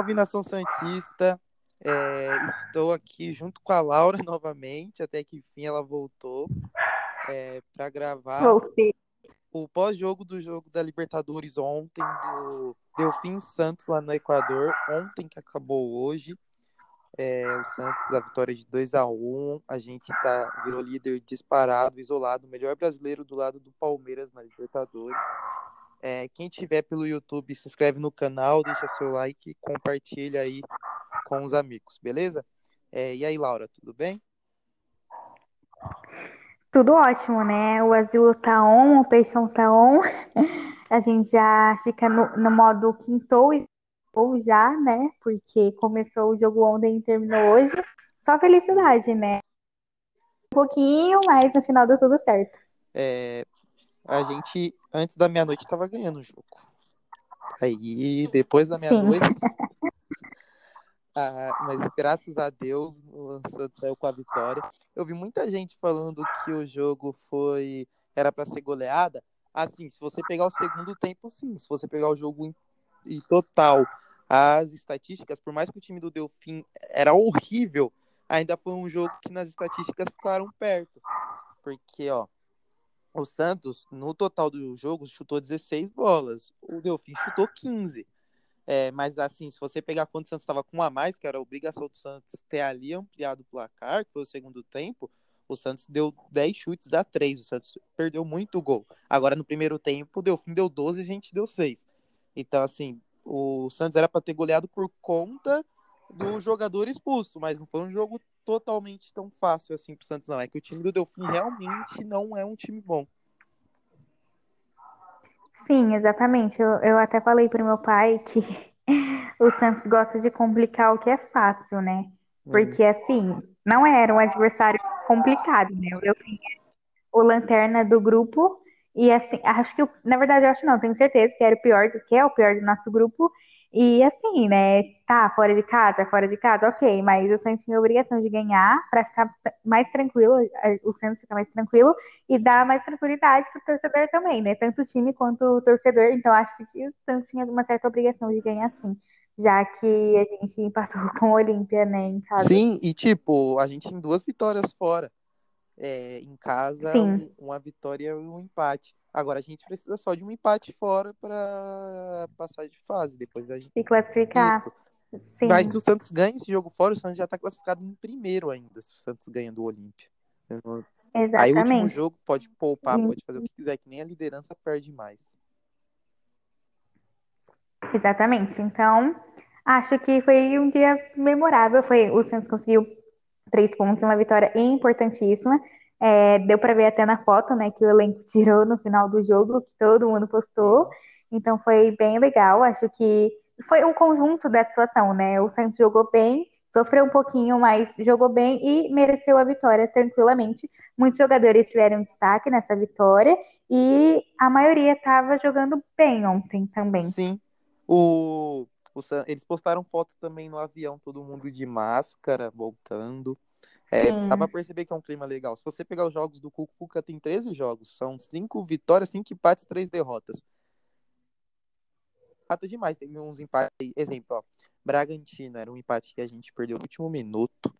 Salve nação Santista. É, estou aqui junto com a Laura novamente, até que enfim ela voltou é, para gravar Voltei. o pós-jogo do jogo da Libertadores ontem, do Delfim Santos lá no Equador, ontem que acabou hoje. É, o Santos, a vitória de 2 a 1 A gente tá, virou líder disparado, isolado, o melhor brasileiro do lado do Palmeiras na Libertadores. É, quem tiver pelo YouTube, se inscreve no canal, deixa seu like e compartilha aí com os amigos, beleza? É, e aí, Laura, tudo bem? Tudo ótimo, né? O azul tá on, o peixão tá on. A gente já fica no, no modo quintou ou já, né? Porque começou o jogo ontem e terminou hoje. Só felicidade, né? Um pouquinho, mas no final deu tudo certo. É, a gente, antes da meia-noite, tava ganhando o jogo. Aí, depois da meia-noite. ah, mas graças a Deus, o Santos saiu com a vitória. Eu vi muita gente falando que o jogo foi. Era para ser goleada. Assim, se você pegar o segundo tempo, sim. Se você pegar o jogo em, em total, as estatísticas, por mais que o time do Delfim era horrível, ainda foi um jogo que nas estatísticas ficaram perto. Porque, ó, o Santos, no total do jogo, chutou 16 bolas. O Delfim chutou 15. É, mas assim, se você pegar quando o Santos estava com um a mais, que era a obrigação do Santos ter ali ampliado o placar, que foi o segundo tempo, o Santos deu 10 chutes a 3. O Santos perdeu muito gol. Agora, no primeiro tempo, o Delfim deu 12 e a gente deu 6. Então, assim, o Santos era para ter goleado por conta do jogador expulso, mas não foi um jogo totalmente tão fácil assim pro Santos, não. É que o time do Delfim realmente não é um time bom. Sim, exatamente. Eu, eu até falei pro meu pai que o Santos gosta de complicar o que é fácil, né? Porque, assim, não era um adversário complicado, né? O Delfim é o lanterna do grupo. E, assim, acho que, na verdade, eu acho não, tenho certeza que era o pior, que é o pior do nosso grupo. E assim, né? Tá, fora de casa, fora de casa, ok, mas o Santos tinha a obrigação de ganhar para ficar mais tranquilo, o Santos ficar mais tranquilo e dar mais tranquilidade pro torcedor também, né? Tanto o time quanto o torcedor. Então, acho que o Santos tinha uma certa obrigação de ganhar sim. Já que a gente empatou com o Olímpia, né, em casa. Sim, e tipo, a gente tem duas vitórias fora. É, em casa, Sim. uma vitória e um empate. Agora a gente precisa só de um empate fora para passar de fase. Depois a gente. Se classificar. Mas se o Santos ganha esse jogo fora, o Santos já está classificado em primeiro ainda, se o Santos ganha do Olímpia. Aí o último Exatamente. jogo pode poupar, Sim. pode fazer o que quiser, que nem a liderança perde mais. Exatamente. Então, acho que foi um dia memorável. Foi, o Santos conseguiu três pontos, uma vitória importantíssima. É, deu para ver até na foto, né, que o elenco tirou no final do jogo, que todo mundo postou. Então foi bem legal. Acho que foi um conjunto da situação, né? O Santos jogou bem, sofreu um pouquinho, mas jogou bem e mereceu a vitória tranquilamente. Muitos jogadores tiveram destaque nessa vitória e a maioria estava jogando bem ontem também. Sim. O, o eles postaram fotos também no avião, todo mundo de máscara, voltando. É, Sim. dá pra perceber que é um clima legal. Se você pegar os jogos do Cuca, tem 13 jogos. São 5 vitórias, 5 empates, 3 derrotas. Empata demais. Teve uns empates. aí. Exemplo, ó. Bragantino era um empate que a gente perdeu no último minuto.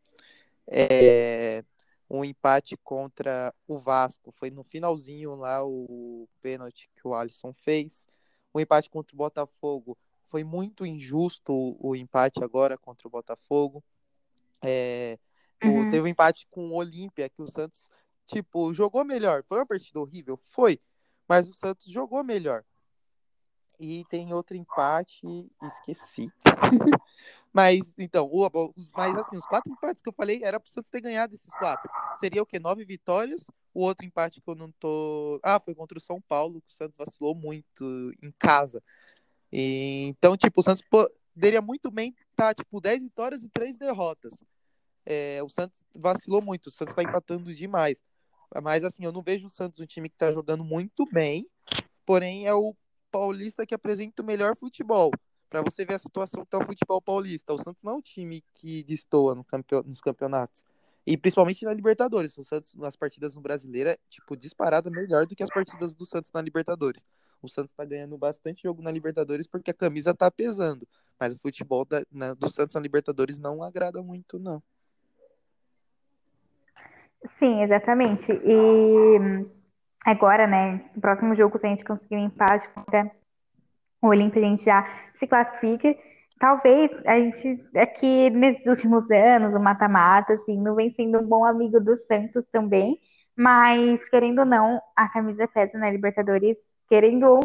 É, um empate contra o Vasco. Foi no finalzinho lá o pênalti que o Alisson fez. O empate contra o Botafogo. Foi muito injusto o, o empate agora contra o Botafogo. É, o- Uhum. teve um empate com o Olímpia, que o Santos, tipo, jogou melhor. Foi uma partida horrível? Foi. Mas o Santos jogou melhor. E tem outro empate, esqueci. mas, então, o, mas assim, os quatro empates que eu falei era pro Santos ter ganhado esses quatro. Seria o quê? Nove vitórias. O outro empate que eu não tô. Ah, foi contra o São Paulo, que o Santos vacilou muito em casa. E, então, tipo, o Santos poderia muito bem estar, tipo, 10 vitórias e três derrotas. É, o Santos vacilou muito, o Santos tá empatando demais. Mas assim, eu não vejo o Santos um time que tá jogando muito bem, porém é o paulista que apresenta o melhor futebol. Pra você ver a situação que tá o futebol paulista. O Santos não é um time que destoa no campe- nos campeonatos. E principalmente na Libertadores. O Santos, nas partidas no Brasileiro, é, tipo, disparada melhor do que as partidas do Santos na Libertadores. O Santos tá ganhando bastante jogo na Libertadores porque a camisa tá pesando. Mas o futebol da, na, do Santos na Libertadores não agrada muito, não. Sim, exatamente. E agora, né, no próximo jogo, se a gente conseguir um empate contra o Olímpia, a gente já se classifica. Talvez a gente, aqui nesses últimos anos, o mata-mata, assim, não vem sendo um bom amigo do Santos também, mas, querendo ou não, a camisa pesa na Libertadores, querendo ou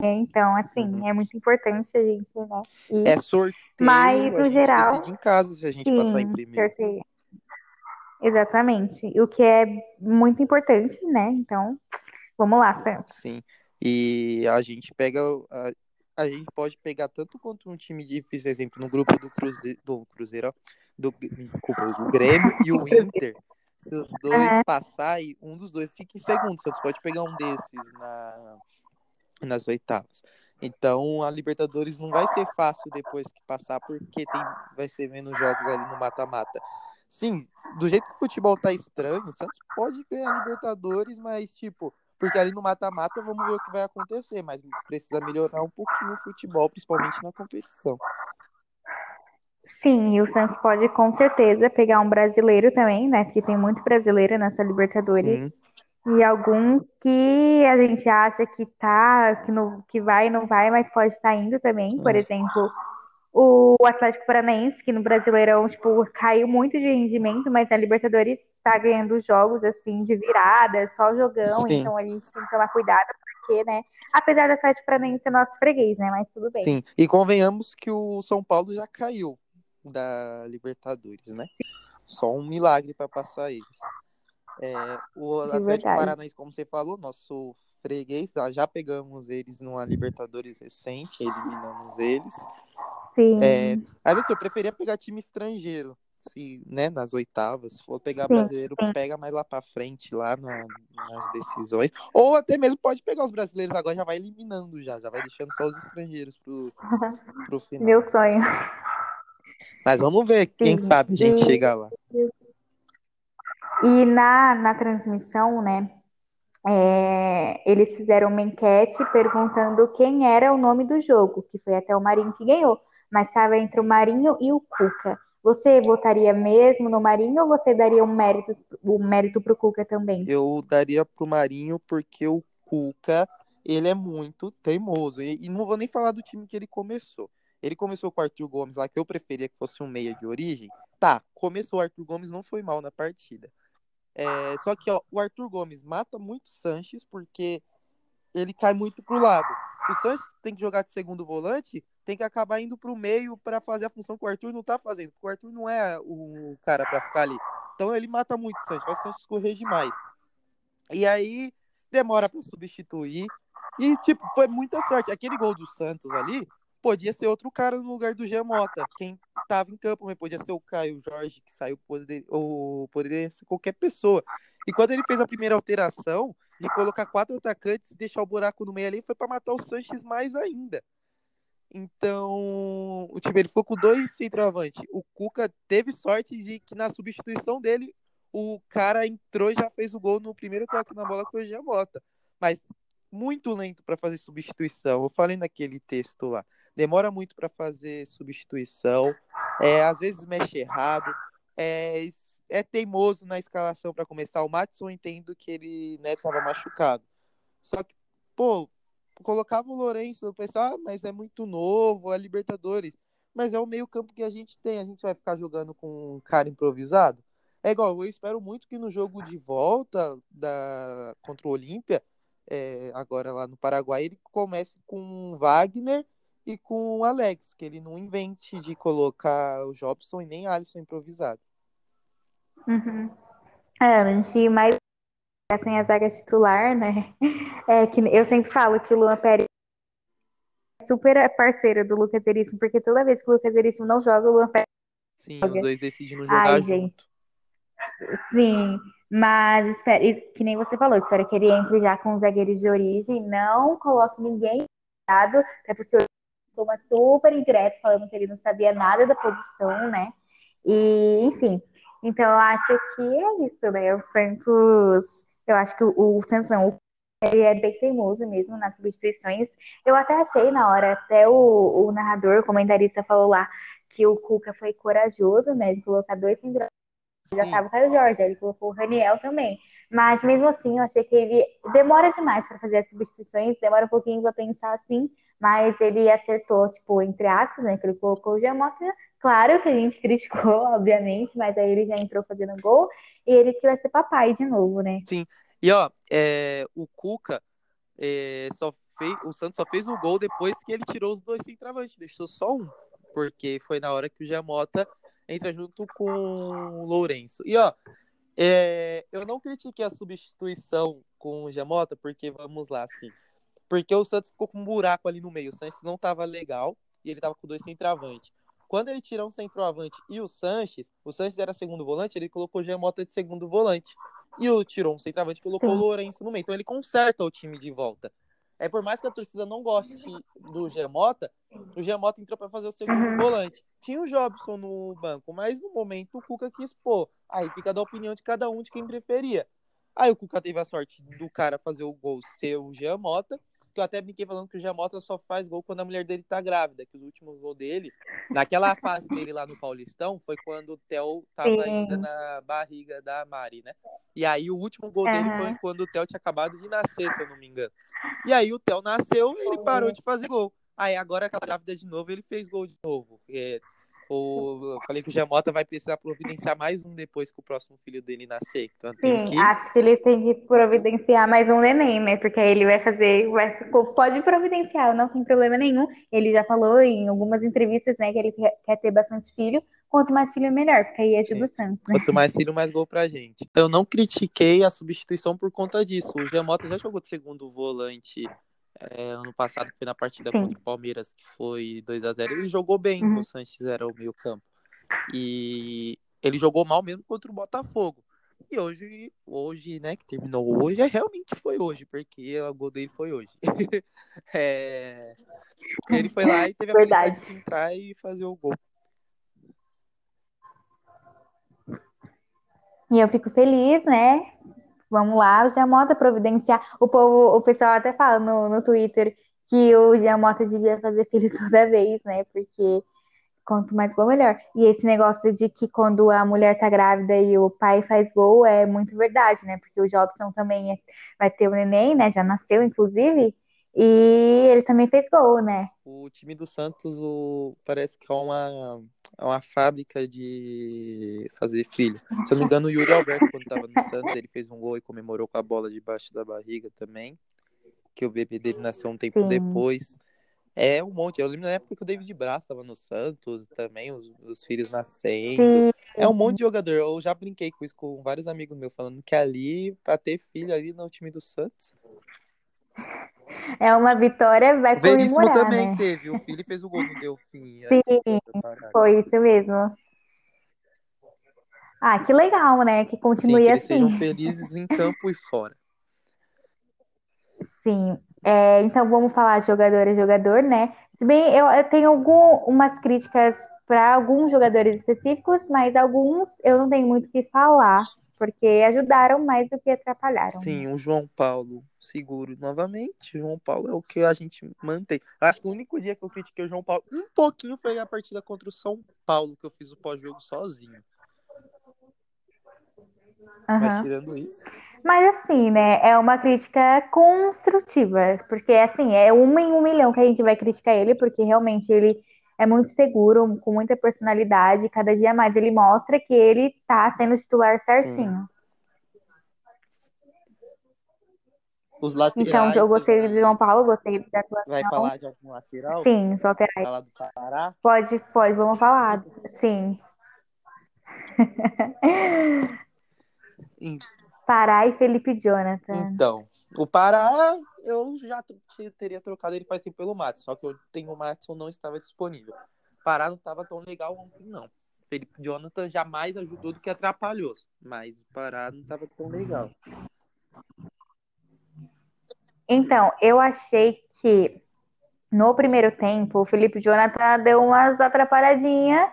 não, então, assim, uhum. é muito importante a gente, né? É sorteio, mas, no geral, em casa se a gente sim, passar em primeiro. Sorteio. Exatamente. O que é muito importante, né? Então, vamos lá, Santos. Sim. E a gente pega. A, a gente pode pegar tanto contra um time difícil, exemplo, no grupo do Cruzeiro, do Cruzeiro, do, desculpa, do Grêmio e o Inter. Se os dois uhum. passarem, um dos dois fica em segundo. Santos pode pegar um desses na, nas oitavas. Então a Libertadores não vai ser fácil depois que passar, porque tem, vai ser menos jogos ali no mata-mata. Sim, do jeito que o futebol tá estranho, o Santos pode ganhar Libertadores, mas tipo, porque ali no mata-mata vamos ver o que vai acontecer, mas precisa melhorar um pouquinho o futebol, principalmente na competição. Sim, e o Santos pode com certeza pegar um brasileiro também, né? Porque tem muito brasileiro nessa Libertadores. Sim. E algum que a gente acha que tá, que, no, que vai e não vai, mas pode estar tá indo também. Por é. exemplo, o Atlético Paranaense, que no Brasileirão, tipo, caiu muito de rendimento, mas na Libertadores tá ganhando jogos, assim, de virada, só jogão, Sim. então a gente tem que tomar cuidado, porque, né, apesar do Atlético Paranaense ser nosso freguês, né, mas tudo bem. Sim, e convenhamos que o São Paulo já caiu da Libertadores, né? Só um milagre para passar eles. É, o Atlético Paranaense, como você falou, nosso freguês, já pegamos eles numa Libertadores recente, eliminamos eles. Sim. É, mas assim, eu preferia pegar time estrangeiro. Se, né, nas oitavas, se for pegar sim, brasileiro, sim. pega mais lá pra frente, lá na, nas decisões. Ou até mesmo pode pegar os brasileiros agora, já vai eliminando já, já vai deixando só os estrangeiros pro, pro final. Meu sonho. Mas vamos ver, sim. quem sabe a gente e... chega lá. E na, na transmissão, né, é, eles fizeram uma enquete perguntando quem era o nome do jogo, que foi até o Marinho que ganhou mas estava entre o Marinho e o Cuca. Você votaria mesmo no Marinho ou você daria um mérito, o mérito pro Cuca também? Eu daria pro Marinho porque o Cuca, ele é muito teimoso. E, e não vou nem falar do time que ele começou. Ele começou com o Arthur Gomes lá, que eu preferia que fosse um meia de origem. Tá, começou o Arthur Gomes, não foi mal na partida. É, só que ó, o Arthur Gomes mata muito Sanches porque ele cai muito pro lado. O Sanches tem que jogar de segundo volante, tem que acabar indo para o meio para fazer a função que o Arthur não está fazendo, porque o Arthur não é o cara para ficar ali. Então ele mata muito o Santos, faz o Santos correr demais. E aí demora para substituir. E, tipo, foi muita sorte. Aquele gol do Santos ali podia ser outro cara no lugar do Giamota. Quem estava em campo, mas podia ser o Caio Jorge, que saiu, poder, ou poderia ser qualquer pessoa. E quando ele fez a primeira alteração, de colocar quatro atacantes e deixar o buraco no meio ali, foi para matar o Sanches mais ainda. Então, o time ele ficou com dois centroavantes. O Cuca teve sorte de que na substituição dele, o cara entrou e já fez o gol no primeiro toque na bola com o Giamota. Mas muito lento para fazer substituição. Eu falei naquele texto lá. Demora muito para fazer substituição. É, às vezes mexe errado. É, é teimoso na escalação para começar. O Matson entendo que ele né, tava machucado. Só que, pô, colocava o Lourenço, eu pensava, ah, mas é muito novo, é Libertadores. Mas é o meio campo que a gente tem, a gente vai ficar jogando com um cara improvisado? É igual, eu espero muito que no jogo de volta da contra o Olímpia, é, agora lá no Paraguai, ele comece com o Wagner e com o Alex, que ele não invente de colocar o Jobson e nem Alisson improvisado. Uhum. É, a gente mais sem a zaga titular, né? É que eu sempre falo que o Luan Pérez é super parceiro do Lucas Veríssimo, porque toda vez que o Lucas Veríssimo não joga, o Luan Pérez Sim, joga. os dois decidem não jogar Ai, junto. Gente. Sim, mas espero, que nem você falou, espero que ele entre já com os zagueiros de origem, não coloque ninguém até porque eu sou uma super indireta falando que ele não sabia nada da posição, né? E, enfim, então eu acho que é isso, né? O Santos eu acho que o, o Santos não, ele é bem teimoso mesmo nas substituições. Eu até achei na hora, até o, o narrador, o comentarista falou lá que o Cuca foi corajoso, né, de colocar dois centroavantes. Já tava o Caio Jorge, ele colocou o Raniel também. Mas mesmo assim, eu achei que ele demora demais para fazer as substituições, demora um pouquinho para pensar assim, mas ele acertou, tipo, entre aspas, né? Que ele colocou o Giamota. Claro que a gente criticou, obviamente, mas aí ele já entrou fazendo gol e ele que vai ser papai de novo, né? Sim. E ó, é, o Cuca é, só fez, o Santos só fez o gol depois que ele tirou os dois centravantes, deixou só um, porque foi na hora que o Giamota entra junto com o Lourenço. E ó, é, eu não critiquei a substituição com o Giamota, porque vamos lá, assim. Porque o Santos ficou com um buraco ali no meio. O Santos não tava legal e ele tava com dois centroavantes. Quando ele tirou um centroavante e o Sanches, o Sanches era segundo volante, ele colocou o Giamota de segundo volante. E o tirou um centroavante e colocou o Lourenço no meio. Então ele conserta o time de volta. É por mais que a torcida não goste do Gemota, o Gemota entrou para fazer o segundo uhum. volante. Tinha o Jobson no banco, mas no momento o Cuca quis pôr. Aí fica da opinião de cada um de quem preferia. Aí o Cuca teve a sorte do cara fazer o gol ser o Giamota que eu até brinquei falando que o Jamota só faz gol quando a mulher dele tá grávida, que o último gol dele, naquela fase dele lá no Paulistão, foi quando o Theo tava Sim. ainda na barriga da Mari, né? E aí o último gol uhum. dele foi quando o Theo tinha acabado de nascer, se eu não me engano. E aí o Theo nasceu e ele parou de fazer gol. Aí agora aquela grávida de novo, ele fez gol de novo. É, eu falei que o Jamota vai precisar providenciar mais um depois que o próximo filho dele nascer. Então, Sim, que... acho que ele tem que providenciar mais um neném, né? Porque aí ele vai fazer, vai, pode providenciar, não tem problema nenhum. Ele já falou em algumas entrevistas, né, que ele quer ter bastante filho. Quanto mais filho, melhor, porque aí ajuda é. o Santos. Né? Quanto mais filho, mais gol pra gente. Eu não critiquei a substituição por conta disso. O Jamota já jogou de segundo volante é, ano passado, foi na partida Sim. contra o Palmeiras, que foi 2 a 0 ele jogou bem, uhum. o Sanches era o meio campo. E ele jogou mal mesmo contra o Botafogo. E hoje, hoje, né, que terminou hoje, é, realmente foi hoje, porque o gol dele foi hoje. é... Ele foi lá e teve a Verdade. de entrar e fazer o gol. E eu fico feliz, né, Vamos lá, o Giamota providenciar. O povo, o pessoal até fala no, no Twitter que o Giamota devia fazer filho toda vez, né? Porque quanto mais gol, melhor. E esse negócio de que quando a mulher tá grávida e o pai faz gol é muito verdade, né? Porque o Jobson também é, vai ter o neném, né? Já nasceu, inclusive. E ele também fez gol, né? O time do Santos o, parece que é uma, é uma fábrica de fazer filho. Se eu não me engano, o Yuri Alberto, quando estava no Santos, ele fez um gol e comemorou com a bola debaixo da barriga também. Que o bebê dele nasceu um tempo Sim. depois. É um monte. Eu lembro na época que o David Braz estava no Santos também, os, os filhos nascendo. Sim. É um monte de jogador. Eu já brinquei com isso com vários amigos meus, falando que ali, para ter filho ali no time do Santos, é uma vitória, vai Veríssimo comemorar, também né? teve. O filho fez o gol no Delfim. Sim, foi isso mesmo. Ah, que legal, né? Que continue Sim, que assim. sejam felizes em campo e fora. Sim. É, então vamos falar de jogador a jogador, né? Se bem eu, eu tenho algumas críticas para alguns jogadores específicos, mas alguns eu não tenho muito o que falar porque ajudaram mais do que atrapalharam. Sim, o João Paulo seguro novamente. O João Paulo é o que a gente mantém. Acho que o único dia que eu critiquei o João Paulo um pouquinho foi a partida contra o São Paulo, que eu fiz o pós-jogo sozinho. Uhum. Mas tirando isso. Mas assim, né? É uma crítica construtiva. Porque assim, é uma em um milhão que a gente vai criticar ele, porque realmente ele é muito seguro, com muita personalidade. Cada dia mais ele mostra que ele tá sendo titular certinho. Os laterais. Então, eu gostei do João Paulo, gostei da atuação. Vai falar de algum lateral? Sim, os laterais. Falar do Pará? Pode, pode, vamos falar. Sim. Pará e Felipe Jonathan. Então, o Pará, eu já teria trocado ele faz tempo pelo Matos, só que eu tenho o Matson não estava disponível. O Pará não estava tão legal ontem, não. Felipe Jonathan jamais ajudou do que atrapalhou, mas o Pará não estava tão legal. Então, eu achei que no primeiro tempo o Felipe Jonathan deu umas atrapalhadinhas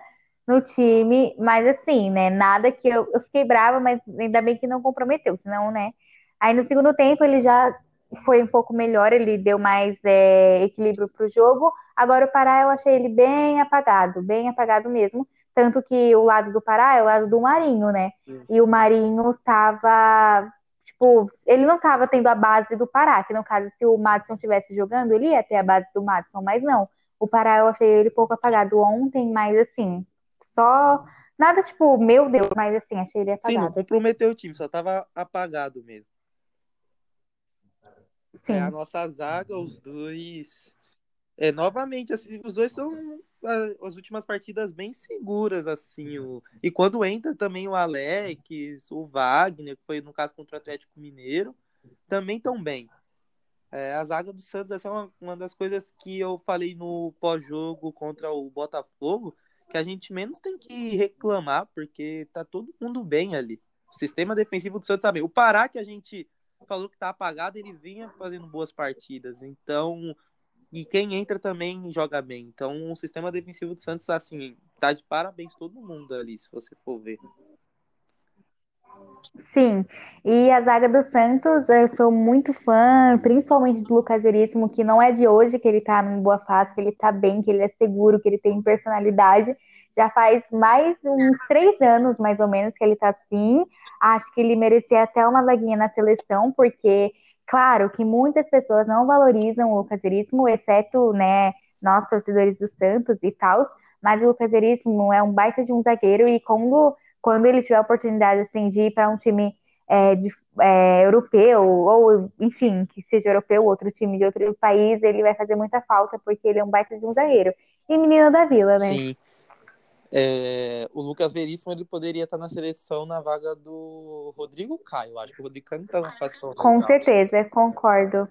no time, mas assim, né? Nada que eu, eu fiquei brava, mas ainda bem que não comprometeu, senão, né? Aí no segundo tempo ele já foi um pouco melhor, ele deu mais é, equilíbrio para o jogo. Agora o Pará eu achei ele bem apagado, bem apagado mesmo. Tanto que o lado do Pará é o lado do Marinho, né? Sim. E o Marinho tava. Tipo, ele não tava tendo a base do Pará, que no caso, se o Madison estivesse jogando, ele ia ter a base do Madison, mas não. O Pará eu achei ele pouco apagado ontem, mas assim, só. Nada tipo, meu Deus, mas assim, achei ele apagado. Sim, não comprometeu o time, só tava apagado mesmo. É a nossa zaga, os dois. É, novamente, assim, os dois são as últimas partidas bem seguras, assim. O... E quando entra também o Alex, o Wagner, que foi no caso contra o Atlético Mineiro, também tão bem. É, a zaga do Santos essa é uma, uma das coisas que eu falei no pós-jogo contra o Botafogo, que a gente menos tem que reclamar, porque tá todo mundo bem ali. O sistema defensivo do Santos tá bem. O Pará, que a gente falou que tá apagado, ele vinha fazendo boas partidas. Então, e quem entra também joga bem. Então, o sistema defensivo do Santos, assim, tá de parabéns todo mundo ali, se você for ver. Sim, e a zaga do Santos, eu sou muito fã, principalmente do Lucas Veríssimo, que não é de hoje que ele tá numa boa fase, que ele tá bem, que ele é seguro, que ele tem personalidade. Já faz mais uns três anos, mais ou menos, que ele tá assim. Acho que ele merecia até uma vaguinha na seleção, porque, claro, que muitas pessoas não valorizam o Lucas Veríssimo, exceto, né, nós, torcedores do Santos e tal, mas o Lucas Veríssimo é um baita de um zagueiro e quando, quando ele tiver a oportunidade, assim, de ir para um time é, de, é, europeu, ou enfim, que seja europeu, outro time de outro país, ele vai fazer muita falta, porque ele é um baita de um zagueiro. E menino da vila, né? Sim. É, o Lucas Veríssimo ele poderia estar na seleção na vaga do Rodrigo Caio. Acho que o Rodrigo Caio não está na seleção. Com certeza, concordo.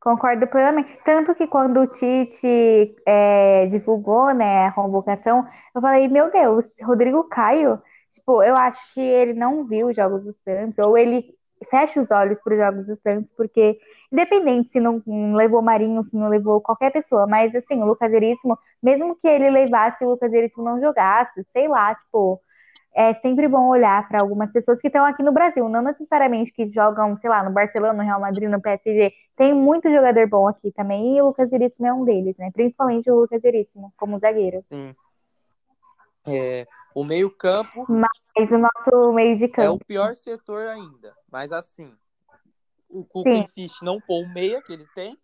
Concordo plenamente. Tanto que quando o Tite é, divulgou né, a convocação, eu falei, meu Deus, Rodrigo Caio, tipo, eu acho que ele não viu os jogos do Santos, ou ele fecha os olhos para os jogos do Santos, porque independente se não levou Marinho, se não levou qualquer pessoa, mas assim, o Lucas Veríssimo, mesmo que ele levasse o Lucas Veríssimo não jogasse, sei lá, tipo, é sempre bom olhar para algumas pessoas que estão aqui no Brasil, não necessariamente que jogam, sei lá, no Barcelona, no Real Madrid, no PSG. Tem muito jogador bom aqui também, e o Lucas Veríssimo é um deles, né? Principalmente o Lucas Veríssimo, como zagueiro. Sim. É, o meio-campo. Mas o nosso meio de campo. É o pior setor ainda. Mas assim, o Cuca Sim. insiste não pôr o meia que ele tem.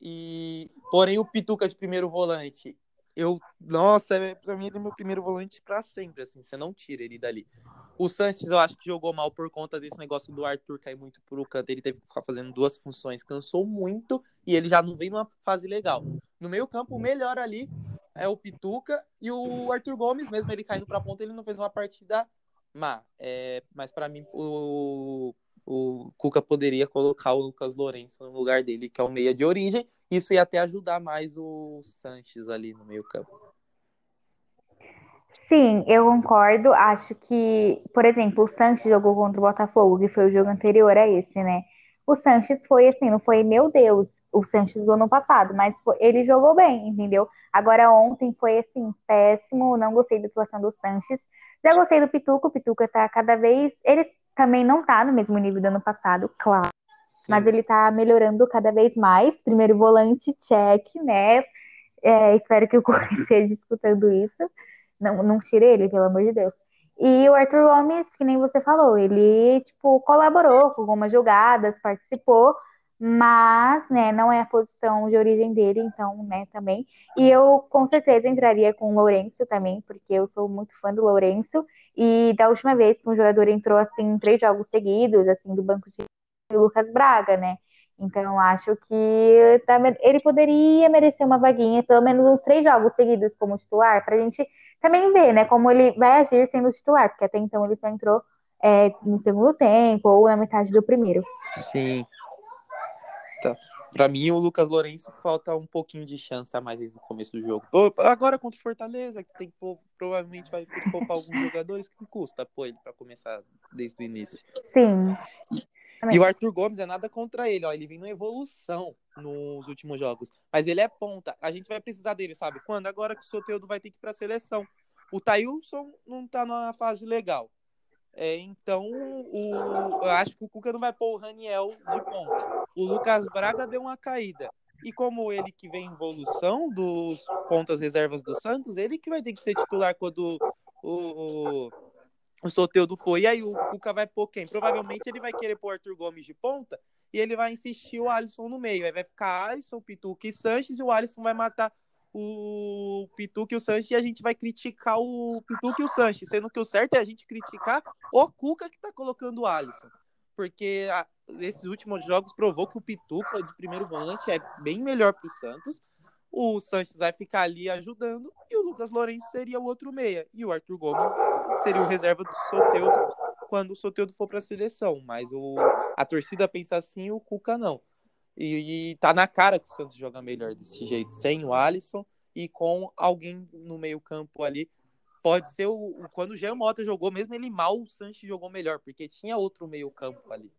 E porém o Pituca de primeiro volante, eu, nossa, é, para mim ele é meu primeiro volante para sempre, assim, você não tira ele dali. O Sanches eu acho que jogou mal por conta desse negócio do Arthur cair muito pro canto, ele teve que ficar fazendo duas funções, cansou muito e ele já não vem numa fase legal. No meio-campo, o melhor ali é o Pituca e o Arthur Gomes, mesmo ele caindo pra ponta, ele não fez uma partida má. É, mas para mim, o, o Cuca poderia colocar o Lucas Lourenço no lugar dele, que é o meia de origem. Isso ia até ajudar mais o Sanches ali no meio campo. Sim, eu concordo. Acho que, por exemplo, o Sanches jogou contra o Botafogo, que foi o jogo anterior a esse, né? O Sanches foi assim, não foi, meu Deus, o Sanches do ano passado, mas foi, ele jogou bem, entendeu? Agora ontem foi assim, péssimo, não gostei da atuação do Sanches. Já gostei do Pituca, o Pituca tá cada vez. Ele também não tá no mesmo nível do ano passado, claro. Sim. Mas ele tá melhorando cada vez mais. Primeiro volante, check, né? É, espero que o Corinthians esteja escutando isso. Não, não tire ele, pelo amor de Deus. E o Arthur Gomes, que nem você falou, ele, tipo, colaborou com algumas jogadas, participou, mas, né, não é a posição de origem dele, então, né, também. E eu, com certeza, entraria com o Lourenço também, porque eu sou muito fã do Lourenço, e da última vez que um jogador entrou, assim, três jogos seguidos, assim, do banco de Lucas Braga, né, então acho que tá ele poderia merecer uma vaguinha, pelo menos uns três jogos seguidos como titular, pra gente também ver, né, como ele vai agir sendo titular, porque até então ele só entrou é, no segundo tempo ou na metade do primeiro. Sim, Tá. Pra mim, o Lucas Lourenço falta um pouquinho de chance a mais no começo do jogo. Agora contra o Fortaleza, que tem que provavelmente vai poupar alguns jogadores, que custa pôr ele pra começar desde o início. Sim. E, e, o Arthur Gomes é nada contra ele, ó. Ele vem numa evolução nos últimos jogos. Mas ele é ponta. A gente vai precisar dele, sabe? Quando? Agora que o Soteudo vai ter que ir pra seleção. O Tailson não tá numa fase legal. É, então, o, eu acho que o Cuca não vai pôr o Raniel de ponta. O Lucas Braga deu uma caída. E como ele que vem em evolução dos pontas reservas do Santos, ele que vai ter que ser titular quando o, o, o Soteudo for. E aí o Cuca vai pôr quem? Provavelmente ele vai querer pôr Arthur Gomes de ponta e ele vai insistir o Alisson no meio. Aí vai ficar Alisson, Pituca e Sanches e o Alisson vai matar o Pituca e o Sanches e a gente vai criticar o Pituca e o Sanches, sendo que o certo é a gente criticar o Cuca que tá colocando o Alisson. Porque a, esses últimos jogos provou que o Pituca de primeiro volante é bem melhor para o Santos. O Sanches vai ficar ali ajudando e o Lucas Lourenço seria o outro meia. E o Arthur Gomes seria o reserva do Soteudo quando o Soteudo for para a seleção. Mas o, a torcida pensa assim o Cuca não. E, e tá na cara que o Santos joga melhor desse jeito, sem o Alisson e com alguém no meio-campo ali. Pode ser o, o quando o Jean Mota jogou, mesmo ele mal, o Sanches jogou melhor, porque tinha outro meio-campo ali.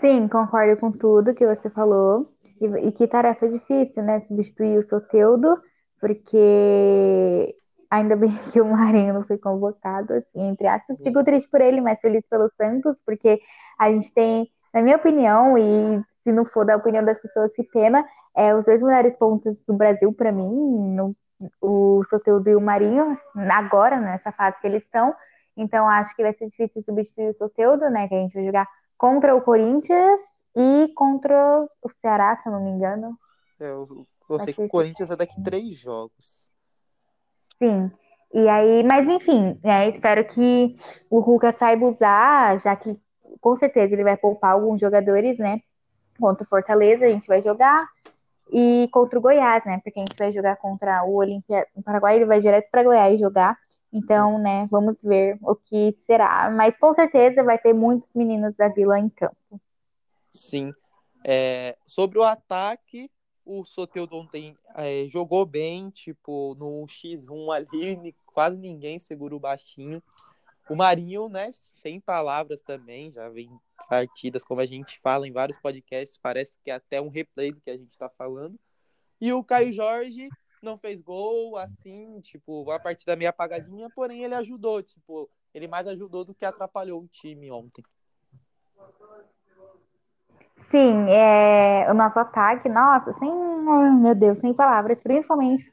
Sim, concordo com tudo que você falou. E, e que tarefa difícil, né? Substituir o Soteudo, porque ainda bem que o Marinho não foi convocado, assim, entre aspas. Fico triste por ele, mas feliz pelo Santos, porque a gente tem na minha opinião, e se não for da opinião das pessoas, que pena, é, os dois melhores pontos do Brasil para mim, no, o Soteldo e o Marinho, agora, nessa fase que eles estão. Então, acho que vai ser difícil substituir o Soteldo, né? Que a gente vai jogar contra o Corinthians e contra o Ceará, se eu não me engano. É, eu, eu sei que o Corinthians é daqui três jogos. Sim. E aí, mas enfim, né, espero que o Ruka saiba usar, já que com certeza ele vai poupar alguns jogadores, né? Contra o Fortaleza a gente vai jogar e contra o Goiás, né? Porque a gente vai jogar contra o Olímpia no Paraguai, ele vai direto para Goiás jogar. Então, né, vamos ver o que será. Mas com certeza vai ter muitos meninos da Vila em campo. Sim. É, sobre o ataque, o Soteldo ontem é, jogou bem, tipo, no X1 ali, quase ninguém segurou baixinho. O Marinho, né, sem palavras também, já vem partidas, como a gente fala em vários podcasts, parece que é até um replay do que a gente está falando. E o Caio Jorge não fez gol, assim, tipo, uma partida meio apagadinha, porém ele ajudou, tipo, ele mais ajudou do que atrapalhou o time ontem. Sim, é, o nosso ataque, nossa, sem, meu Deus, sem palavras, principalmente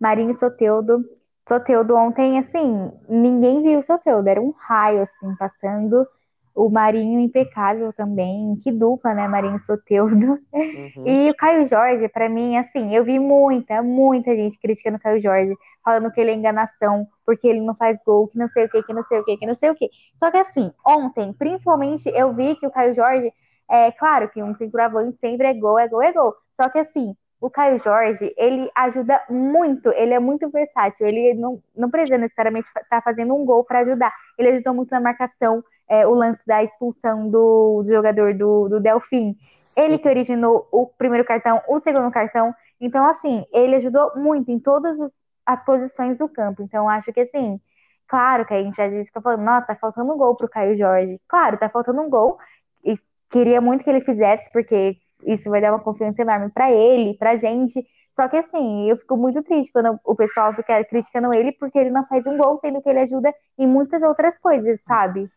Marinho e Soteudo, Soteudo ontem, assim, ninguém viu o Soteudo, era um raio, assim, passando. O Marinho impecável também, que dupla, né, Marinho e Soteudo. Uhum. E o Caio Jorge, para mim, assim, eu vi muita, muita gente criticando o Caio Jorge, falando que ele é enganação, porque ele não faz gol, que não sei o que, que não sei o que, que não sei o que. Só que assim, ontem, principalmente, eu vi que o Caio Jorge, é claro que um centroavante sempre é gol, é gol, é gol. Só que assim, o Caio Jorge, ele ajuda muito, ele é muito versátil, ele não, não precisa necessariamente estar tá fazendo um gol para ajudar, ele ajudou muito na marcação, é, o lance da expulsão do, do jogador do, do Delfim, Sim. ele que originou o primeiro cartão, o segundo cartão, então assim, ele ajudou muito em todas as posições do campo, então acho que assim, claro que a gente às vezes fica falando, nossa, tá faltando um gol pro Caio Jorge, claro, tá faltando um gol, e queria muito que ele fizesse, porque isso vai dar uma confiança enorme para ele, pra gente. Só que assim, eu fico muito triste quando o pessoal fica criticando ele porque ele não faz um gol, sendo que ele ajuda em muitas outras coisas, sabe?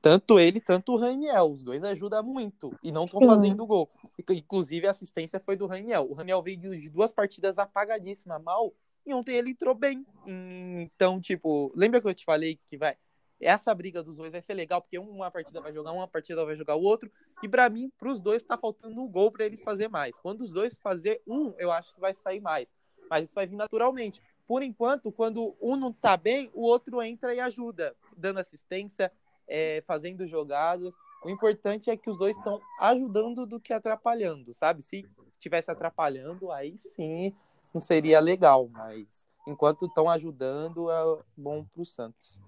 Tanto ele, tanto o Raniel. Os dois ajudam muito e não estão fazendo gol. Inclusive, a assistência foi do Raniel. O Raniel veio de duas partidas apagadíssimas, mal, e ontem ele entrou bem. Então, tipo, lembra que eu te falei que vai essa briga dos dois vai ser legal, porque uma partida vai jogar uma partida vai jogar o outro. E para mim, para os dois, tá faltando um gol para eles fazer mais. Quando os dois fazer um, eu acho que vai sair mais. Mas isso vai vir naturalmente. Por enquanto, quando um não tá bem, o outro entra e ajuda, dando assistência, é, fazendo jogadas. O importante é que os dois estão ajudando do que atrapalhando, sabe? Se estivesse atrapalhando, aí sim não seria legal, mas enquanto estão ajudando, é bom para o Santos.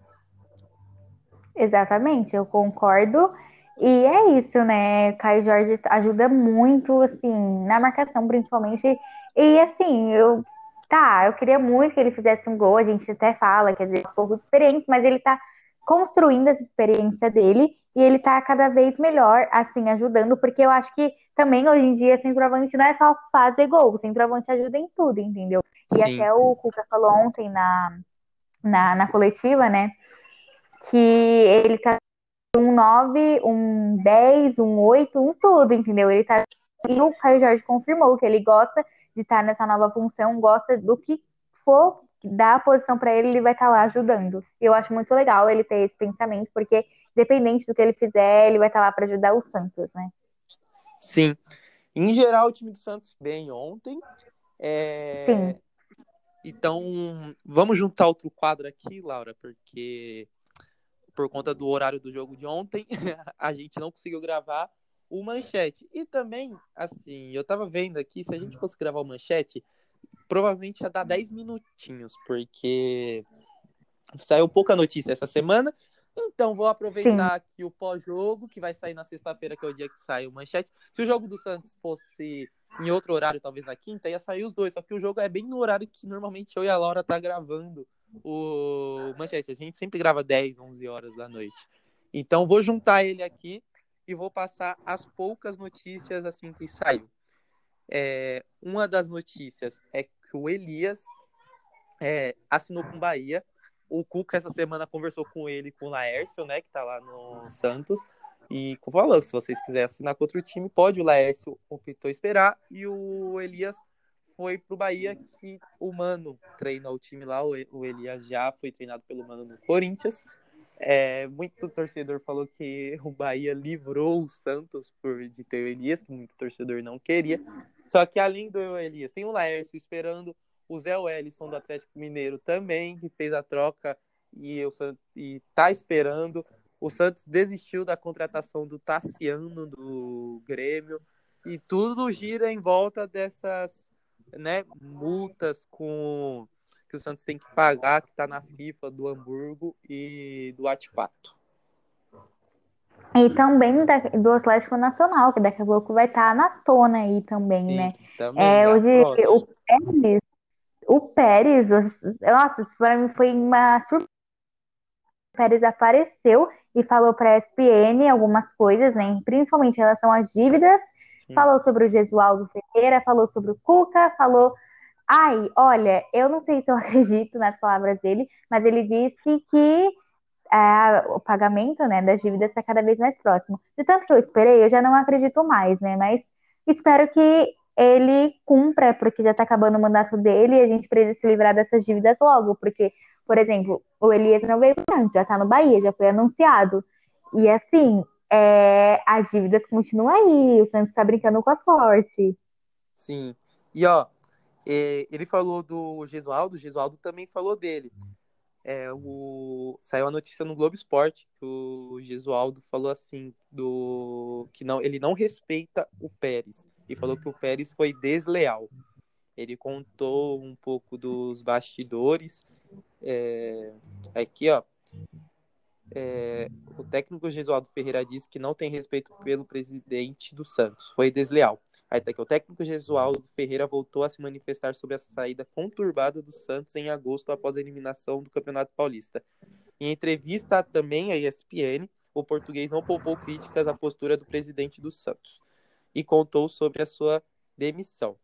Exatamente, eu concordo. E é isso, né? Caio Jorge ajuda muito, assim, na marcação, principalmente. E assim, eu. Tá, eu queria muito que ele fizesse um gol, a gente até fala, quer dizer, um pouco de experiência, mas ele tá construindo essa experiência dele e ele tá cada vez melhor, assim, ajudando, porque eu acho que também hoje em dia centroavante não é só fazer gol, centroavante ajuda em tudo, entendeu? E Sim. até o Cuca falou ontem na, na, na coletiva, né? Que ele tá um 9, um 10, um 8, um tudo, entendeu? Ele tá. E o Caio Jorge confirmou que ele gosta de estar nessa nova função, gosta do que for dar a posição para ele, ele vai estar tá lá ajudando. Eu acho muito legal ele ter esse pensamento, porque dependente do que ele fizer, ele vai estar tá lá para ajudar o Santos, né? Sim. Em geral, o time do Santos bem ontem. É... Sim. Então, vamos juntar outro quadro aqui, Laura, porque por conta do horário do jogo de ontem, a gente não conseguiu gravar o manchete. E também, assim, eu tava vendo aqui, se a gente fosse gravar o manchete, provavelmente ia dar 10 minutinhos, porque saiu pouca notícia essa semana. Então, vou aproveitar Sim. aqui o pós-jogo, que vai sair na sexta-feira, que é o dia que sai o manchete. Se o jogo do Santos fosse em outro horário, talvez na quinta, ia sair os dois. Só que o jogo é bem no horário que normalmente eu e a Laura tá gravando o manchete. A gente sempre grava 10, 11 horas da noite. Então, vou juntar ele aqui e vou passar as poucas notícias assim que saiu. É, uma das notícias é que o Elias é, assinou com o Bahia. O Cuca essa semana conversou com ele, com o Laércio, né, que tá lá no Santos. E falou, se vocês quiserem assinar com outro time, pode. O Laércio optou esperar. E o Elias foi pro Bahia, que o Mano treina o time lá. O Elias já foi treinado pelo Mano no Corinthians. É, muito torcedor falou que o Bahia livrou o Santos por de ter o Elias, que muito torcedor não queria. Só que além do Elias, tem o Laércio esperando, o Zé Wellison do Atlético Mineiro também, que fez a troca e, o, e tá esperando o Santos desistiu da contratação do Tassiano do Grêmio e tudo gira em volta dessas né, multas com que o Santos tem que pagar, que está na FIFA do Hamburgo e do Atipato. E também da, do Atlético Nacional, que daqui a pouco vai estar tá na tona aí também, Sim, né? Também, é, hoje o Pérez, o Pérez, nossa, isso para mim foi uma surpresa. O Pérez apareceu e falou para a ESPN algumas coisas, né, principalmente em relação às dívidas. Falou sobre o Gesualdo Ferreira, falou sobre o Cuca, falou. Ai, olha, eu não sei se eu acredito nas palavras dele, mas ele disse que é, o pagamento né, das dívidas está cada vez mais próximo. De tanto que eu esperei, eu já não acredito mais, né? Mas espero que ele cumpra, porque já está acabando o mandato dele e a gente precisa se livrar dessas dívidas logo, porque por exemplo, o Elias não veio antes, já tá no Bahia, já foi anunciado. E assim, é, as dívidas continuam aí, o Santos tá brincando com a sorte. Sim. E ó, ele falou do Gesualdo, o Gesualdo também falou dele. É, o... Saiu a notícia no Globo Esporte que o Gesualdo falou assim do que não ele não respeita o Pérez e falou que o Pérez foi desleal. Ele contou um pouco dos bastidores é, aqui, ó. É, o técnico Gesualdo Ferreira disse que não tem respeito pelo presidente do Santos. Foi desleal. Aí tá aqui, o técnico Gesualdo Ferreira voltou a se manifestar sobre a saída conturbada do Santos em agosto após a eliminação do Campeonato Paulista. Em entrevista também à ESPN, o português não poupou críticas à postura do presidente do Santos e contou sobre a sua demissão.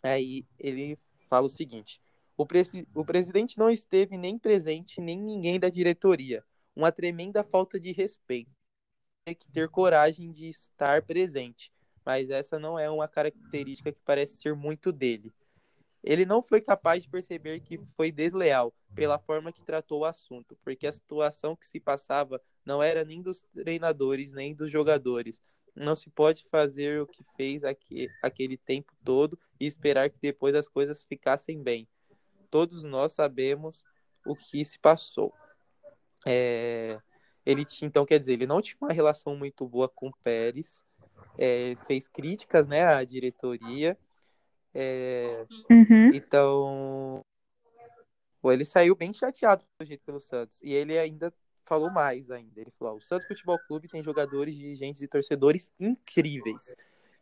Aí ele fala o seguinte: o, presi o presidente não esteve nem presente, nem ninguém da diretoria. Uma tremenda falta de respeito. Tem que ter coragem de estar presente, mas essa não é uma característica que parece ser muito dele. Ele não foi capaz de perceber que foi desleal pela forma que tratou o assunto, porque a situação que se passava não era nem dos treinadores, nem dos jogadores. Não se pode fazer o que fez aqui, aquele tempo todo e esperar que depois as coisas ficassem bem todos nós sabemos o que se passou. É, ele tinha, então, quer dizer, ele não tinha uma relação muito boa com o Pérez, é, fez críticas, né, à diretoria. É, uhum. Então, ele saiu bem chateado do jeito pelo Santos. E ele ainda falou mais ainda. Ele falou: o Santos Futebol Clube tem jogadores, dirigentes e torcedores incríveis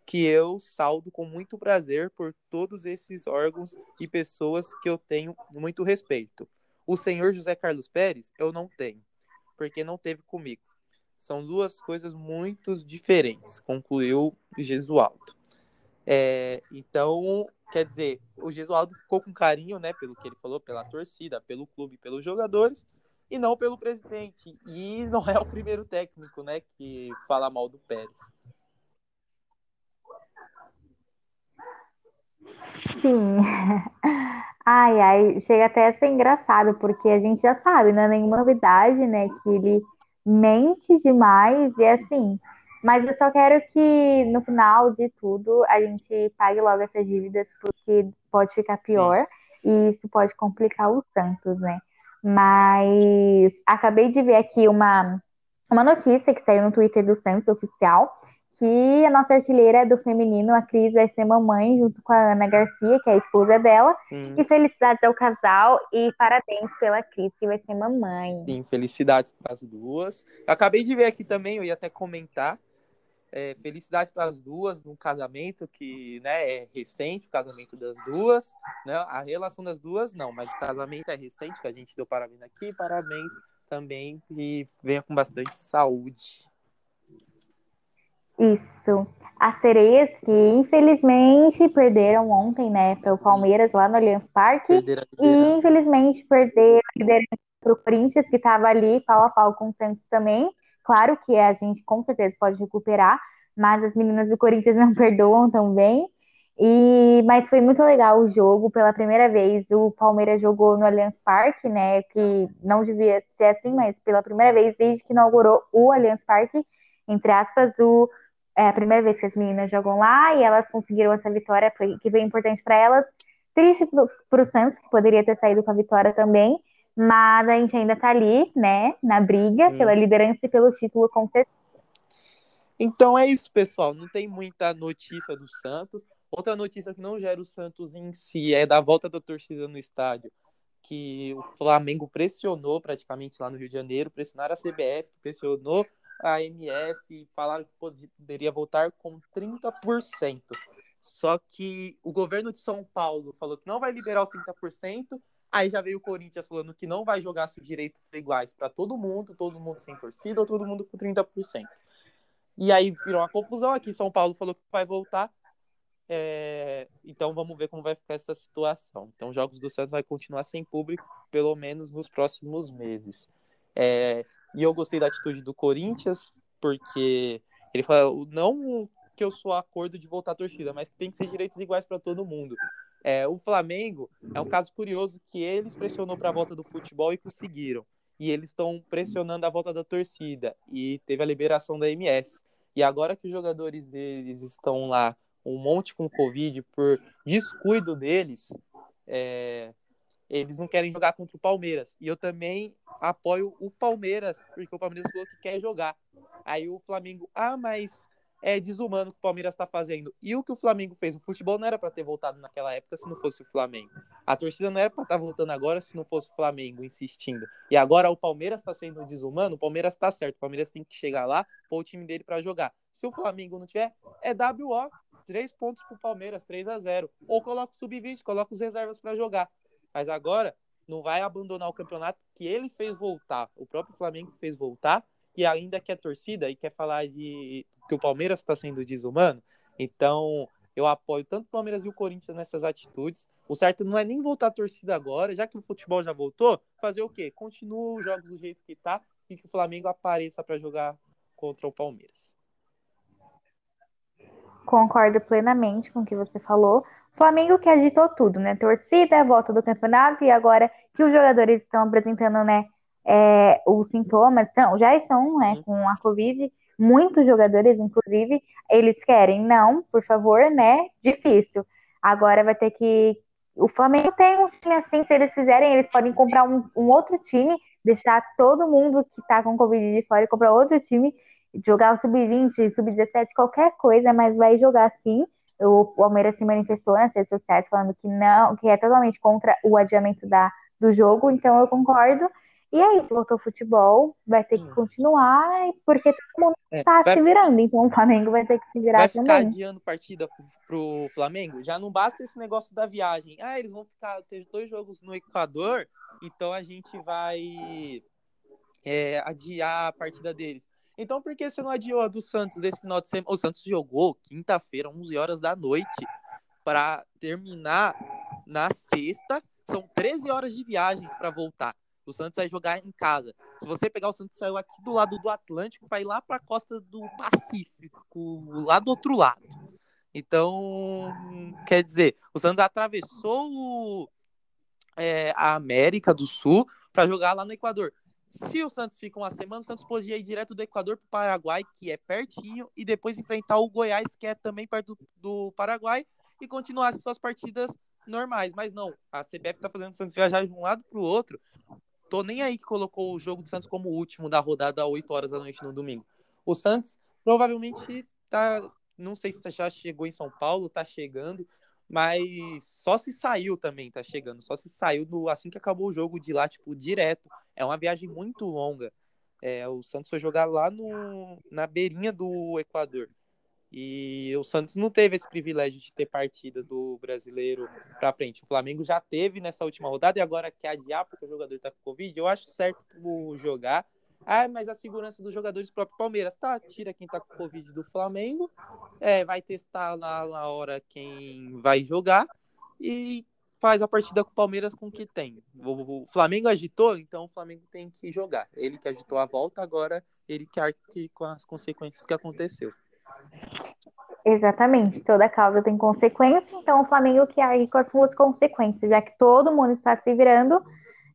que eu saldo com muito prazer por todos esses órgãos e pessoas que eu tenho muito respeito. O senhor José Carlos Pérez, eu não tenho, porque não teve comigo. São duas coisas muito diferentes, concluiu Gesualdo. É, então, quer dizer, o Gesualdo ficou com carinho, né, pelo que ele falou, pela torcida, pelo clube, pelos jogadores, e não pelo presidente. E não é o primeiro técnico, né, que fala mal do Pérez. Sim. Ai, ai, chega até a ser engraçado, porque a gente já sabe, não é nenhuma novidade, né, que ele mente demais e assim. Mas eu só quero que no final de tudo a gente pague logo essas dívidas, porque pode ficar pior Sim. e isso pode complicar o Santos, né? Mas acabei de ver aqui uma, uma notícia que saiu no Twitter do Santos oficial que a nossa artilheira do feminino, a Cris, vai ser mamãe junto com a Ana Garcia, que é a esposa dela. Sim. E felicidades ao casal e parabéns pela Cris, que vai ser mamãe. Sim, felicidades para as duas. Eu acabei de ver aqui também, eu ia até comentar. É, felicidades para as duas no casamento que né, é recente, o casamento das duas. Né? A relação das duas, não, mas o casamento é recente, que a gente deu parabéns aqui. Parabéns também e venha com bastante saúde. Isso. As sereias que infelizmente perderam ontem, né, para o Palmeiras lá no Allianz Parque. E infelizmente perderam a liderança para o Corinthians, que estava ali pau a pau com o Santos também. Claro que a gente com certeza pode recuperar, mas as meninas do Corinthians não perdoam também. E, mas foi muito legal o jogo. Pela primeira vez, o Palmeiras jogou no Allianz Parque, né? Que não devia ser assim, mas pela primeira vez desde que inaugurou o Allianz Parque, entre aspas, o é a primeira vez que as meninas jogam lá e elas conseguiram essa vitória, foi, que foi importante para elas. Triste para o Santos, que poderia ter saído com a vitória também, mas a gente ainda está ali, né, na briga hum. pela liderança e pelo título com certeza. Então é isso, pessoal. Não tem muita notícia do Santos. Outra notícia que não gera o Santos em si é da volta da torcida no estádio, que o Flamengo pressionou praticamente lá no Rio de Janeiro, pressionaram a CBF, pressionou a AMS falaram que poderia voltar com 30%. Só que o governo de São Paulo falou que não vai liberar os 30%. Aí já veio o Corinthians falando que não vai jogar se direitos iguais para todo mundo, todo mundo sem torcida todo mundo com 30%. E aí virou uma confusão aqui. São Paulo falou que vai voltar. É... Então vamos ver como vai ficar essa situação. Então, Jogos do Santos vai continuar sem público, pelo menos nos próximos meses. É, e eu gostei da atitude do Corinthians, porque ele falou, não que eu sou acordo de voltar à torcida, mas que tem que ser direitos iguais para todo mundo. É, o Flamengo é um caso curioso que eles pressionou para a volta do futebol e conseguiram. E eles estão pressionando a volta da torcida e teve a liberação da MS. E agora que os jogadores deles estão lá, um monte com Covid, por descuido deles, é, eles não querem jogar contra o Palmeiras. E eu também apoio o Palmeiras, porque o Palmeiras falou que quer jogar. Aí o Flamengo, ah, mas é desumano o que o Palmeiras está fazendo. E o que o Flamengo fez? O futebol não era para ter voltado naquela época se não fosse o Flamengo. A torcida não era para estar tá voltando agora se não fosse o Flamengo insistindo. E agora o Palmeiras está sendo desumano, o Palmeiras está certo. O Palmeiras tem que chegar lá, pôr o time dele para jogar. Se o Flamengo não tiver, é WO. Três pontos pro Palmeiras, 3 a 0 Ou coloca o sub-20, coloca os reservas para jogar. Mas agora não vai abandonar o campeonato que ele fez voltar, o próprio Flamengo fez voltar, e ainda quer torcida e quer falar de que o Palmeiras está sendo desumano. Então, eu apoio tanto o Palmeiras e o Corinthians nessas atitudes. O certo não é nem voltar a torcida agora, já que o futebol já voltou, fazer o quê? Continua os jogos do jeito que tá e que o Flamengo apareça para jogar contra o Palmeiras. Concordo plenamente com o que você falou. Flamengo que agitou tudo, né? Torcida, volta do campeonato e agora que os jogadores estão apresentando, né, é, os sintomas, são, já estão, né, com a Covid, muitos jogadores, inclusive, eles querem, não, por favor, né? Difícil. Agora vai ter que. O Flamengo tem um time assim, se eles fizerem, eles podem comprar um, um outro time, deixar todo mundo que tá com Covid de fora e comprar outro time, jogar o sub-20, sub-17, qualquer coisa, mas vai jogar sim o Palmeiras se manifestou nas redes sociais falando que não, que é totalmente contra o adiamento da, do jogo, então eu concordo. E aí, voltou o futebol, vai ter que hum. continuar, porque todo mundo está é, se virando, então o Flamengo vai ter que se virar vai também. Vai ficar adiando partida pro, pro Flamengo? Já não basta esse negócio da viagem. Ah, eles vão ficar, ter dois jogos no Equador, então a gente vai é, adiar a partida deles. Então, por que você não adiou a do Santos desse final de semana? O Santos jogou quinta-feira, 11 horas da noite, para terminar na sexta. São 13 horas de viagens para voltar. O Santos vai jogar em casa. Se você pegar o Santos saiu aqui do lado do Atlântico, vai lá para a costa do Pacífico, lá do outro lado. Então, quer dizer, o Santos atravessou o, é, a América do Sul para jogar lá no Equador. Se o Santos fica uma semana, o Santos podia ir direto do Equador para o Paraguai, que é pertinho, e depois enfrentar o Goiás, que é também perto do, do Paraguai, e continuar suas partidas normais. Mas não, a CBF está fazendo o Santos viajar de um lado para o outro. Tô nem aí que colocou o jogo do Santos como último da rodada às 8 horas da noite no domingo. O Santos provavelmente tá. Não sei se já chegou em São Paulo, tá chegando, mas só se saiu também, tá chegando. Só se saiu do, assim que acabou o jogo de lá, tipo, direto. É uma viagem muito longa. É, o Santos foi jogar lá no, na beirinha do Equador. E o Santos não teve esse privilégio de ter partida do brasileiro para frente. O Flamengo já teve nessa última rodada e agora quer adiar porque o jogador tá com Covid. Eu acho certo jogar. Ah, mas a segurança dos jogadores do próprio Palmeiras, tá? Tira quem tá com Covid do Flamengo, é, vai testar lá na hora quem vai jogar e faz a partida com o Palmeiras com o que tem. O, Flamengo agitou, então o Flamengo tem que jogar. Ele que agitou a volta, agora ele que arque com as consequências que aconteceu. Exatamente, toda causa tem consequência, então o Flamengo que arque com as suas consequências, já que todo mundo está se virando,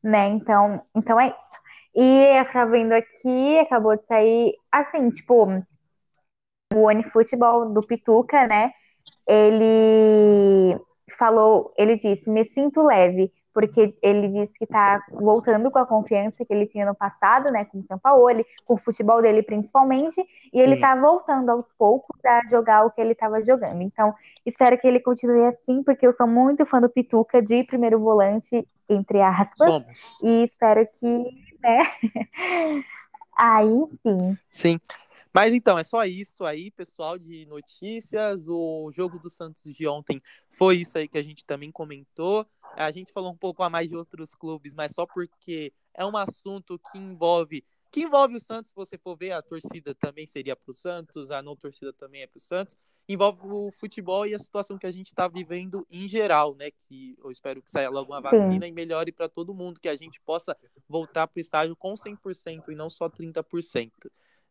né? Então, então é isso. E acabando vendo aqui, acabou de sair, assim, tipo, o OneFootball do Pituca, né? Ele falou, ele disse, me sinto leve, porque ele disse que tá voltando com a confiança que ele tinha no passado, né, com o São Paulo, com o futebol dele principalmente, e ele Sim. tá voltando aos poucos a jogar o que ele estava jogando. Então, espero que ele continue assim, porque eu sou muito fã do Pituca de primeiro volante, entre aspas, Somos. e espero que né? Aí, sim. Sim. Mas então, é só isso aí, pessoal, de notícias. O jogo do Santos de ontem foi isso aí que a gente também comentou. A gente falou um pouco a mais de outros clubes, mas só porque é um assunto que envolve que envolve o Santos, se você for ver, a torcida também seria para o Santos, a não torcida também é para o Santos. Envolve o futebol e a situação que a gente está vivendo em geral, né? Que eu espero que saia logo uma vacina Sim. e melhore para todo mundo, que a gente possa voltar para o estágio com 100% e não só 30%.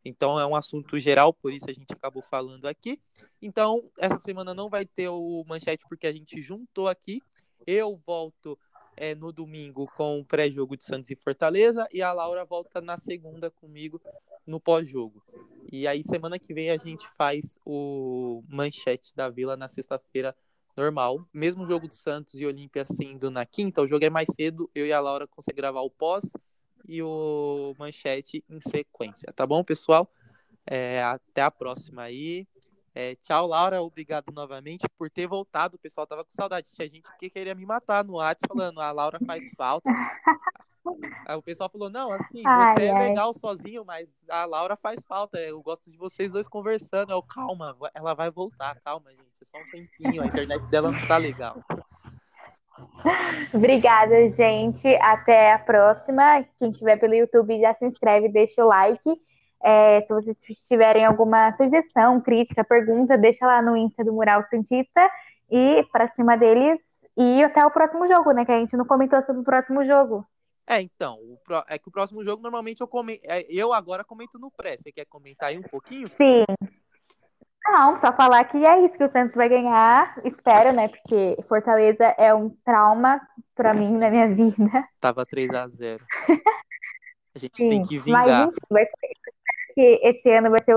Então é um assunto geral, por isso a gente acabou falando aqui. Então, essa semana não vai ter o manchete porque a gente juntou aqui. Eu volto é, no domingo com o pré-jogo de Santos e Fortaleza e a Laura volta na segunda comigo no pós-jogo. E aí semana que vem a gente faz o manchete da Vila na sexta-feira normal. Mesmo jogo do Santos e Olímpia sendo na quinta, o jogo é mais cedo, eu e a Laura conseguimos gravar o pós e o manchete em sequência, tá bom, pessoal? É, até a próxima aí. É, tchau, Laura. Obrigado novamente por ter voltado. O pessoal tava com saudade. Tinha gente que queria me matar no WhatsApp falando, a Laura faz falta. Aí o pessoal falou, não, assim, ai, você é ai. é legal sozinho, mas a Laura faz falta. Eu gosto de vocês dois conversando. Eu, calma, ela vai voltar, calma, gente. É só um tempinho, a internet dela não tá legal. Obrigada, gente. Até a próxima. Quem estiver pelo YouTube já se inscreve, deixa o like. É, se vocês tiverem alguma sugestão, crítica, pergunta, deixa lá no Insta do Mural Cientista e para cima deles. E até o próximo jogo, né? Que a gente não comentou sobre o próximo jogo. É, então, pro... é que o próximo jogo normalmente eu comento. É, eu agora comento no pré. Você quer comentar aí um pouquinho? Sim. Não, só falar que é isso que o Santos vai ganhar. Espero, né? Porque Fortaleza é um trauma para mim na minha vida. Tava 3 a 0 A gente Sim, tem que vingar. Mas, enfim, vai ser que esse ano vai ser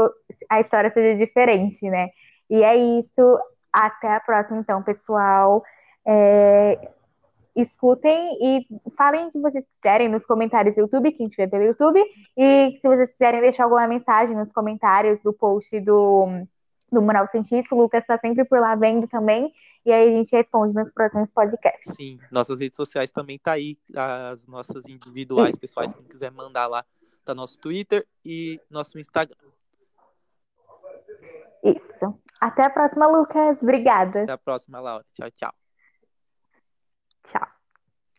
a história seja diferente, né? E é isso. Até a próxima, então, pessoal. É, escutem e falem o que vocês quiserem nos comentários do YouTube, quem estiver pelo YouTube. E se vocês quiserem deixar alguma mensagem nos comentários do post do, do Mural Cientista, o Lucas está sempre por lá vendo também. E aí a gente responde nos próximos podcasts. Sim, nossas redes sociais também tá aí, as nossas individuais, pessoais, quem quiser mandar lá tá nosso Twitter e nosso Instagram. Isso. Até a próxima, Lucas. Obrigada. Até a próxima, Laura. Tchau, tchau. 下